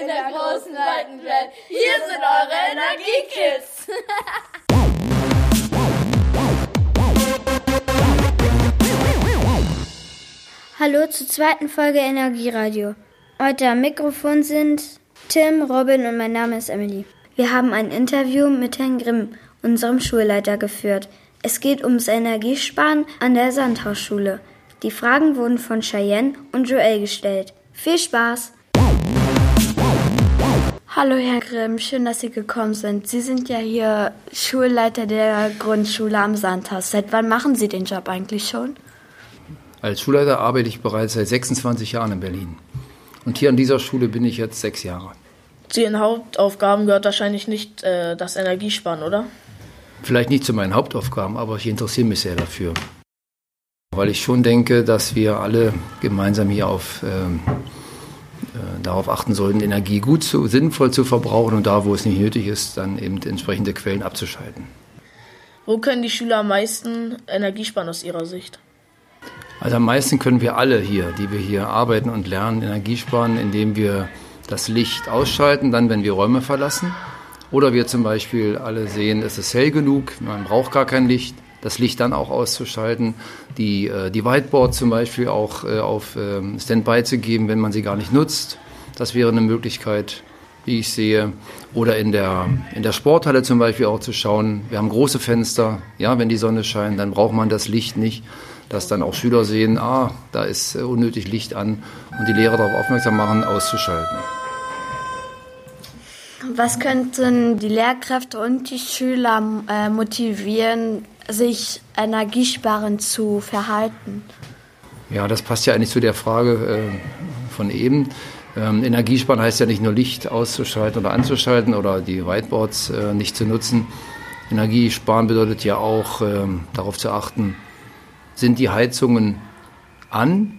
in der großen weiten Welt. Hier sind eure Energiekids. Hallo zur zweiten Folge Energieradio. Heute am Mikrofon sind Tim, Robin und mein Name ist Emily. Wir haben ein Interview mit Herrn Grimm, unserem Schulleiter, geführt. Es geht ums Energiesparen an der Sandhausschule. Die Fragen wurden von Cheyenne und Joel gestellt. Viel Spaß! Hallo Herr Grimm, schön, dass Sie gekommen sind. Sie sind ja hier Schulleiter der Grundschule am Sandhaus. Seit wann machen Sie den Job eigentlich schon? Als Schulleiter arbeite ich bereits seit 26 Jahren in Berlin. Und hier an dieser Schule bin ich jetzt sechs Jahre. Zu Ihren Hauptaufgaben gehört wahrscheinlich nicht äh, das Energiesparen, oder? Vielleicht nicht zu meinen Hauptaufgaben, aber ich interessiere mich sehr dafür. Weil ich schon denke, dass wir alle gemeinsam hier auf, ähm, äh, darauf achten sollten, Energie gut, zu, sinnvoll zu verbrauchen und da, wo es nicht nötig ist, dann eben entsprechende Quellen abzuschalten. Wo können die Schüler am meisten Energie sparen aus Ihrer Sicht? Also am meisten können wir alle hier, die wir hier arbeiten und lernen, Energie sparen, indem wir das Licht ausschalten, dann wenn wir Räume verlassen. Oder wir zum Beispiel alle sehen, es ist hell genug, man braucht gar kein Licht, das Licht dann auch auszuschalten, die, äh, die Whiteboard zum Beispiel auch äh, auf ähm, Standby zu geben, wenn man sie gar nicht nutzt. Das wäre eine Möglichkeit, wie ich sehe. Oder in der, in der Sporthalle zum Beispiel auch zu schauen, wir haben große Fenster, ja, wenn die Sonne scheint, dann braucht man das Licht nicht dass dann auch Schüler sehen, ah, da ist äh, unnötig Licht an und die Lehrer darauf aufmerksam machen, auszuschalten. Was könnten die Lehrkräfte und die Schüler äh, motivieren, sich energiesparend zu verhalten? Ja, das passt ja eigentlich zu der Frage äh, von eben. Ähm, Energiesparen heißt ja nicht nur Licht auszuschalten oder anzuschalten oder die Whiteboards äh, nicht zu nutzen. Energiesparen bedeutet ja auch ähm, darauf zu achten, sind die Heizungen an?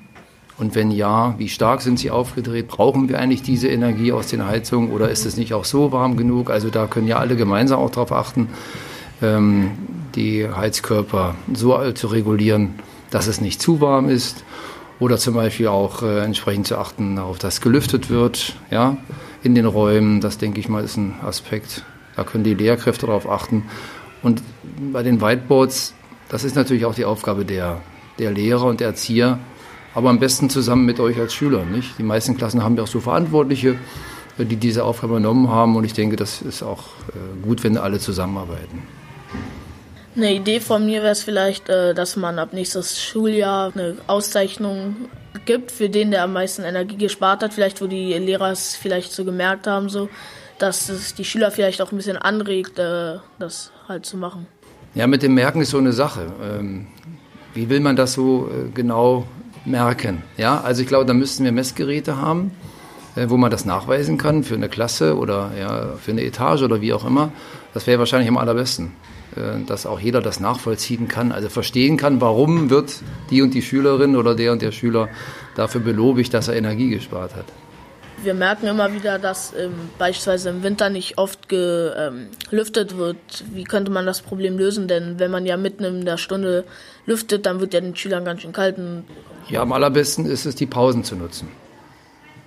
Und wenn ja, wie stark sind sie aufgedreht? Brauchen wir eigentlich diese Energie aus den Heizungen oder ist es nicht auch so warm genug? Also da können ja alle gemeinsam auch darauf achten, ähm, die Heizkörper so zu regulieren, dass es nicht zu warm ist. Oder zum Beispiel auch äh, entsprechend zu achten darauf, dass gelüftet wird ja, in den Räumen. Das denke ich mal ist ein Aspekt. Da können die Lehrkräfte darauf achten. Und bei den Whiteboards das ist natürlich auch die Aufgabe der, der Lehrer und der Erzieher, aber am besten zusammen mit euch als Schüler. Nicht? Die meisten Klassen haben ja auch so Verantwortliche, die diese Aufgabe übernommen haben und ich denke, das ist auch äh, gut, wenn alle zusammenarbeiten. Eine Idee von mir wäre es vielleicht, äh, dass man ab nächstes Schuljahr eine Auszeichnung gibt für den, der am meisten Energie gespart hat. Vielleicht, wo die Lehrer es vielleicht so gemerkt haben, so, dass es die Schüler vielleicht auch ein bisschen anregt, das halt zu machen. Ja, mit dem Merken ist so eine Sache. Ähm, wie will man das so äh, genau merken? Ja, also ich glaube, da müssten wir Messgeräte haben, äh, wo man das nachweisen kann für eine Klasse oder ja, für eine Etage oder wie auch immer. Das wäre wahrscheinlich am allerbesten, äh, dass auch jeder das nachvollziehen kann, also verstehen kann, warum wird die und die Schülerin oder der und der Schüler dafür belobigt, dass er Energie gespart hat. Wir merken immer wieder, dass ähm, beispielsweise im Winter nicht oft gelüftet ähm, wird. Wie könnte man das Problem lösen? Denn wenn man ja mitten in der Stunde lüftet, dann wird ja den Schülern ganz schön kalt. Ja, am allerbesten ist es, die Pausen zu nutzen.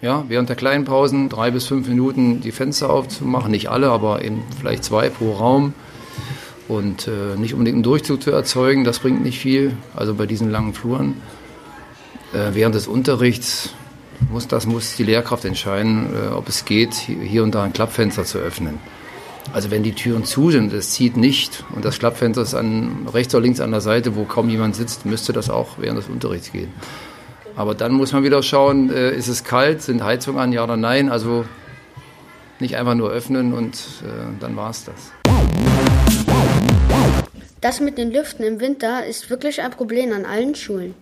Ja, während der kleinen Pausen drei bis fünf Minuten die Fenster aufzumachen. Nicht alle, aber eben vielleicht zwei pro Raum. Und äh, nicht unbedingt einen Durchzug zu erzeugen, das bringt nicht viel. Also bei diesen langen Fluren. Äh, während des Unterrichts muss, das muss die Lehrkraft entscheiden, äh, ob es geht, hier und da ein Klappfenster zu öffnen. Also wenn die Türen zu sind, es zieht nicht und das Klappfenster ist an, rechts oder links an der Seite, wo kaum jemand sitzt, müsste das auch während des Unterrichts gehen. Aber dann muss man wieder schauen, äh, ist es kalt, sind Heizungen an, ja oder nein. Also nicht einfach nur öffnen und äh, dann war es das. Das mit den Lüften im Winter ist wirklich ein Problem an allen Schulen.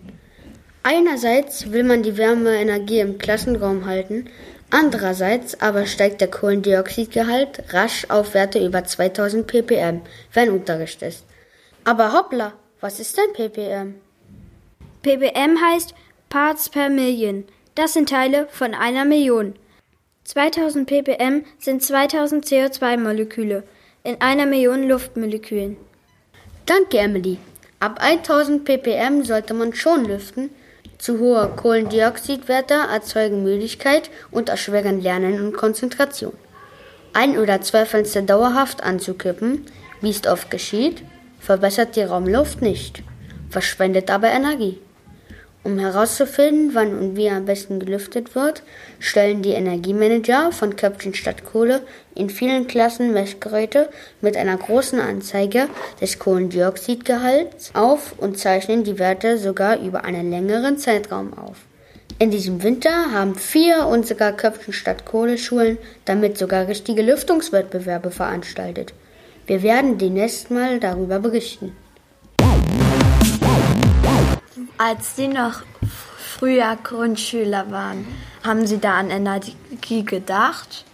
Einerseits will man die Wärmeenergie im Klassenraum halten, andererseits aber steigt der Kohlendioxidgehalt rasch auf Werte über 2000 ppm, wenn Unterricht ist. Aber hoppla, was ist denn ppm? ppm heißt Parts per Million. Das sind Teile von einer Million. 2000 ppm sind 2000 CO2-Moleküle in einer Million Luftmolekülen. Danke, Emily. Ab 1000 ppm sollte man schon lüften, Zu hohe Kohlendioxidwerte erzeugen Müdigkeit und erschweren Lernen und Konzentration. Ein oder zwei Fenster dauerhaft anzukippen, wie es oft geschieht, verbessert die Raumluft nicht, verschwendet aber Energie. Um herauszufinden, wann und wie am besten gelüftet wird, stellen die Energiemanager von Köpfchen statt Kohle in vielen Klassen Messgeräte mit einer großen Anzeige des Kohlendioxidgehalts auf und zeichnen die Werte sogar über einen längeren Zeitraum auf. In diesem Winter haben vier unserer Köpfchen statt Kohle Schulen damit sogar richtige Lüftungswettbewerbe veranstaltet. Wir werden demnächst mal darüber berichten. Als Sie noch früher Grundschüler waren, haben Sie da an Energie gedacht?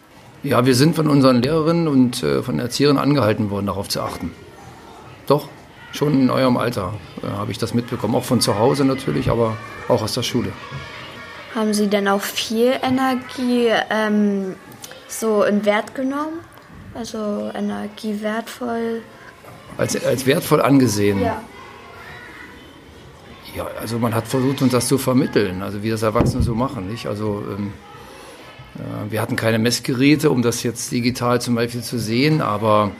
Ja, wir sind von unseren Lehrerinnen und äh, von Erziehern angehalten worden, darauf zu achten. Doch, schon in eurem Alter äh, habe ich das mitbekommen. Auch von zu Hause natürlich, aber auch aus der Schule. Haben Sie denn auch viel Energie ähm, so in Wert genommen? Also Energie wertvoll? Als, als wertvoll angesehen? Ja. Ja, also man hat versucht, uns das zu vermitteln, also wie das Erwachsene so machen. Nicht? Also ähm, äh, wir hatten keine Messgeräte, um das jetzt digital zum Beispiel zu sehen, aber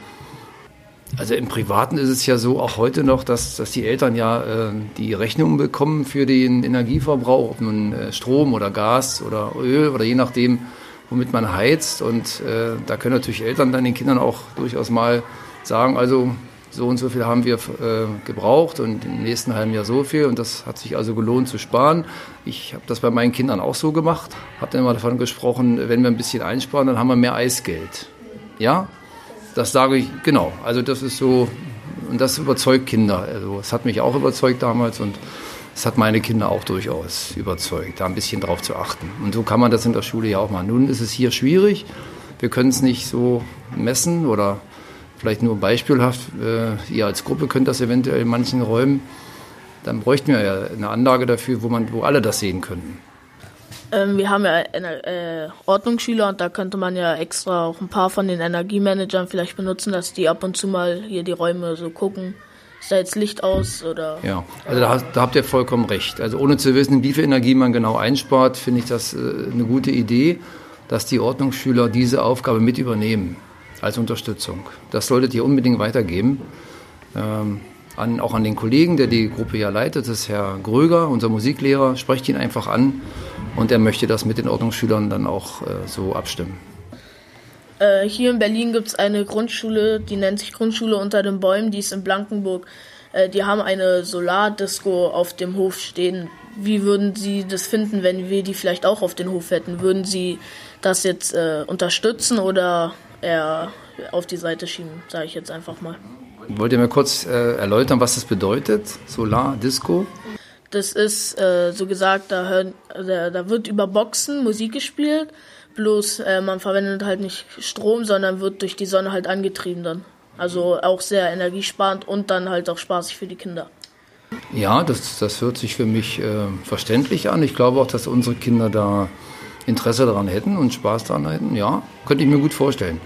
also im Privaten ist es ja so, auch heute noch, dass, dass die Eltern ja äh, die Rechnungen bekommen für den Energieverbrauch, ob nun äh, Strom oder Gas oder Öl oder je nachdem, womit man heizt. Und äh, da können natürlich Eltern dann den Kindern auch durchaus mal sagen, also so und so viel haben wir äh, gebraucht und im nächsten halben Jahr so viel und das hat sich also gelohnt zu sparen. Ich habe das bei meinen Kindern auch so gemacht, habe dann immer davon gesprochen, wenn wir ein bisschen einsparen, dann haben wir mehr Eisgeld. Ja, das sage ich, genau, also das ist so, und das überzeugt Kinder. Also es hat mich auch überzeugt damals und es hat meine Kinder auch durchaus überzeugt, da ein bisschen drauf zu achten. Und so kann man das in der Schule ja auch machen. Nun ist es hier schwierig, wir können es nicht so messen oder vielleicht nur beispielhaft, äh, ihr als Gruppe könnt das eventuell in manchen Räumen, dann bräuchten wir ja eine Anlage dafür, wo, man, wo alle das sehen könnten. Ähm, wir haben ja eine, äh, Ordnungsschüler und da könnte man ja extra auch ein paar von den Energiemanagern vielleicht benutzen, dass die ab und zu mal hier die Räume so gucken. Ist da jetzt Licht aus oder? Ja, also da, da habt ihr vollkommen recht. Also ohne zu wissen, wie viel Energie man genau einspart, finde ich das äh, eine gute Idee, dass die Ordnungsschüler diese Aufgabe mit übernehmen als Unterstützung. Das solltet ihr unbedingt weitergeben. Ähm, an, auch an den Kollegen, der die Gruppe ja leitet, das ist Herr Gröger, unser Musiklehrer. Sprecht ihn einfach an und er möchte das mit den Ordnungsschülern dann auch äh, so abstimmen. Äh, hier in Berlin gibt es eine Grundschule, die nennt sich Grundschule unter den Bäumen, die ist in Blankenburg. Äh, die haben eine Solardisco auf dem Hof stehen. Wie würden Sie das finden, wenn wir die vielleicht auch auf den Hof hätten? Würden Sie das jetzt äh, unterstützen oder eher auf die Seite schieben, sage ich jetzt einfach mal. Wollt ihr mir kurz äh, erläutern, was das bedeutet? Solar Disco? Das ist, äh, so gesagt, da, hören, da, da, wird über Boxen Musik gespielt, bloß äh, man verwendet halt nicht Strom, sondern wird durch die Sonne halt angetrieben dann. Also auch sehr energiesparend und dann halt auch spaßig für die Kinder. Ja, das, das hört sich für mich äh, verständlich an. Ich glaube auch, dass unsere Kinder da Interesse daran hätten und Spaß daran hätten. Ja, könnte ich mir gut vorstellen.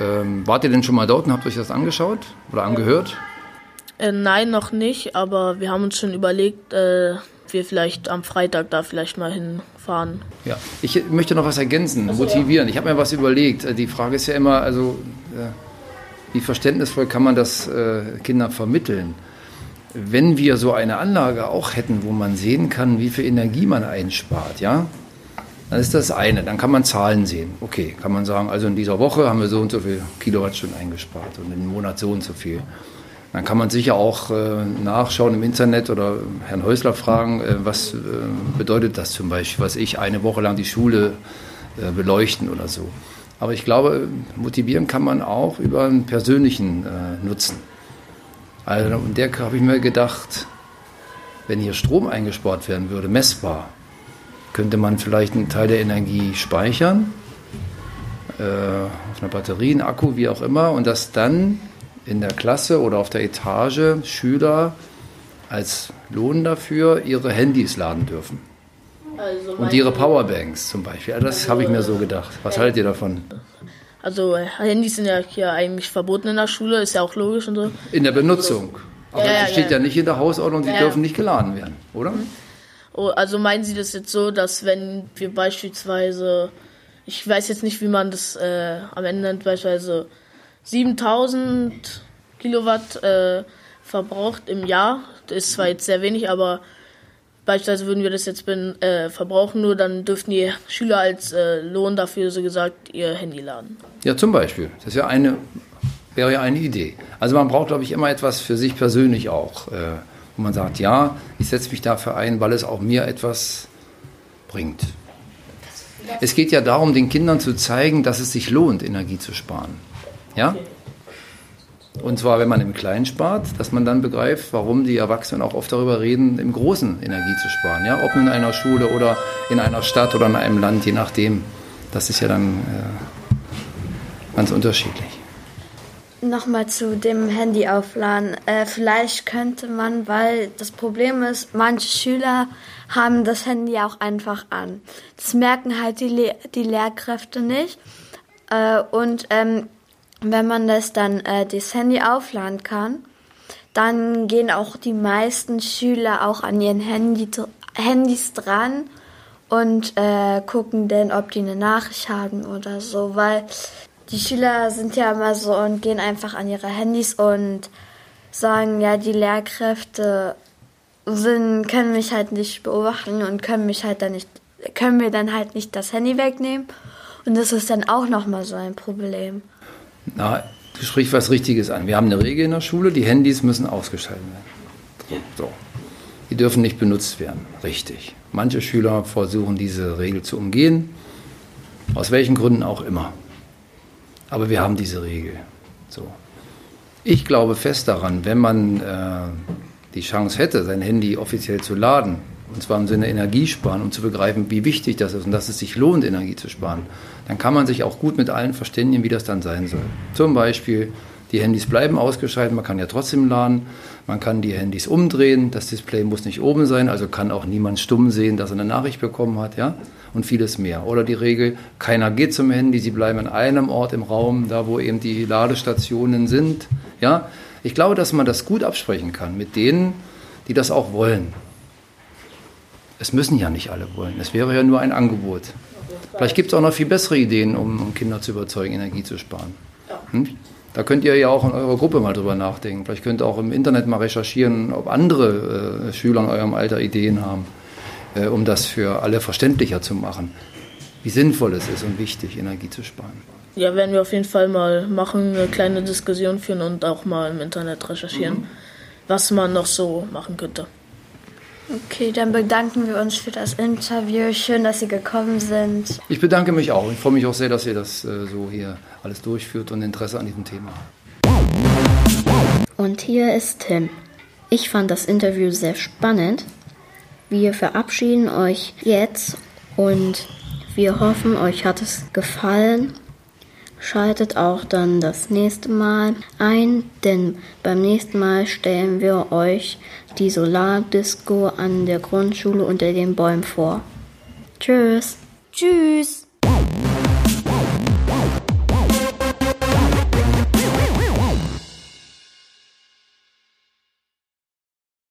Ähm, wart ihr denn schon mal dort und habt euch das angeschaut oder angehört? Äh, nein, noch nicht, aber wir haben uns schon überlegt, äh, wir vielleicht am Freitag da vielleicht mal hinfahren. Ja, ich möchte noch was ergänzen, motivieren. Ich habe mir was überlegt. Äh, die Frage ist ja immer, also äh, wie verständnisvoll kann man das äh, Kindern vermitteln? Wenn wir so eine Anlage auch hätten, wo man sehen kann, wie viel Energie man einspart, ja, dann ist das eine. Dann kann man Zahlen sehen. Okay, kann man sagen, also in dieser Woche haben wir so und so viel Kilowattstunden eingespart und im Monat so und so viel. Dann kann man sicher auch äh, nachschauen im Internet oder Herrn Häusler fragen, äh, was äh, bedeutet das zum Beispiel, was ich eine Woche lang die Schule äh, beleuchten oder so. Aber ich glaube, motivieren kann man auch über einen persönlichen äh, Nutzen. Also, und der habe ich mir gedacht, wenn hier Strom eingespart werden würde, messbar, könnte man vielleicht einen Teil der Energie speichern, äh, auf einer Batterie, einen Akku, wie auch immer, und das dann in der Klasse oder auf der Etage Schüler als Lohn dafür ihre Handys laden dürfen. Also und ihre Powerbanks zum Beispiel. Das also, habe ich mir so gedacht. Was haltet ihr davon? Also Handys sind ja hier eigentlich verboten in der Schule, ist ja auch logisch und so. In der Benutzung. Aber ja, das steht ja, ja, nicht in der Hausordnung, sie dürfen nicht geladen werden, oder? Oh, also meinen Sie das jetzt so, dass wenn wir beispielsweise, ich weiß jetzt nicht, wie man das äh, am Ende nennt, beispielsweise 7000 Kilowatt äh, verbraucht im Jahr, das ist zwar jetzt sehr wenig, aber beispielsweise würden wir das jetzt bin, äh, verbrauchen, nur dann dürften die Schüler als äh, Lohn dafür, so gesagt, ihr Handy laden. Ja, zum Beispiel. Das ja eine, wäre ja eine Idee. Also man braucht, glaube ich, immer etwas für sich persönlich auch, äh, wo man sagt, ja, ich setze mich dafür ein, weil es auch mir etwas bringt. Es geht ja darum, den Kindern zu zeigen, dass es sich lohnt, Energie zu sparen. Ja? Und zwar, wenn man im Kleinen spart, dass man dann begreift, warum die Erwachsenen auch oft darüber reden, im Großen Energie zu sparen. Ja? Ob in einer Schule oder in einer Stadt oder in einem Land, je nachdem. Das ist ja dann äh, ganz unterschiedlich. Nochmal zu dem Handy aufladen. Äh, vielleicht könnte man, weil das Problem ist, manche Schüler haben das Handy auch einfach an. Das merken halt die, Le die Lehrkräfte nicht. Äh, und ähm, wenn man das dann äh, das Handy aufladen kann, dann gehen auch die meisten Schüler auch an ihren Handy, Handys dran und äh, gucken dann, ob die eine Nachricht haben oder so, weil die Schüler sind ja immer so und gehen einfach an ihre Handys und sagen, ja, die Lehrkräfte sind, können mich halt nicht beobachten und können mich halt dann nicht, können mir dann halt nicht das Handy wegnehmen. Und das ist dann auch nochmal so ein Problem. Na, du sprichst was Richtiges an. Wir haben eine Regel in der Schule, die Handys müssen ausgeschaltet werden. So. Die dürfen nicht benutzt werden. Richtig. Manche Schüler versuchen diese Regel zu umgehen, aus welchen Gründen auch immer. Aber wir haben diese Regel. So. Ich glaube fest daran, wenn man äh, die Chance hätte, sein Handy offiziell zu laden, und zwar im Sinne Energiesparen, um zu begreifen, wie wichtig das ist und dass es sich lohnt, Energie zu sparen, dann kann man sich auch gut mit allen verständigen, wie das dann sein soll. Zum Beispiel, die Handys bleiben ausgeschaltet, man kann ja trotzdem laden, man kann die Handys umdrehen, das Display muss nicht oben sein, also kann auch niemand stumm sehen, dass er eine Nachricht bekommen hat, ja, und vieles mehr. Oder die Regel, keiner geht zum Handy, sie bleiben an einem Ort im Raum, da wo eben die Ladestationen sind, ja. Ich glaube, dass man das gut absprechen kann mit denen, die das auch wollen. Es müssen ja nicht alle wollen. Es wäre ja nur ein Angebot. Vielleicht gibt es auch noch viel bessere Ideen, um, Kinder zu überzeugen, Energie zu sparen. Hm? Da könnt ihr ja auch in eurer Gruppe mal drüber nachdenken. Vielleicht könnt ihr auch im Internet mal recherchieren, ob andere äh, Schüler in eurem Alter Ideen haben, äh, um das für alle verständlicher zu machen, wie sinnvoll es ist und wichtig, Energie zu sparen. Ja, werden wir auf jeden Fall mal machen, eine kleine Diskussion führen und auch mal im Internet recherchieren, mhm. was man noch so machen könnte. Okay, dann bedanken wir uns für das Interview. Schön, dass Sie gekommen sind. Ich bedanke mich auch. Ich freue mich auch sehr, dass ihr das äh, so hier alles durchführt und Interesse an diesem Thema habt. Und hier ist Tim. Ich fand das Interview sehr spannend. Wir verabschieden euch jetzt und wir hoffen, euch hat es gefallen. Schaltet auch dann das nächste Mal ein, denn beim nächsten Mal stellen wir euch die Solardisco an der Grundschule unter den Bäumen vor. Tschüss. Tschüss.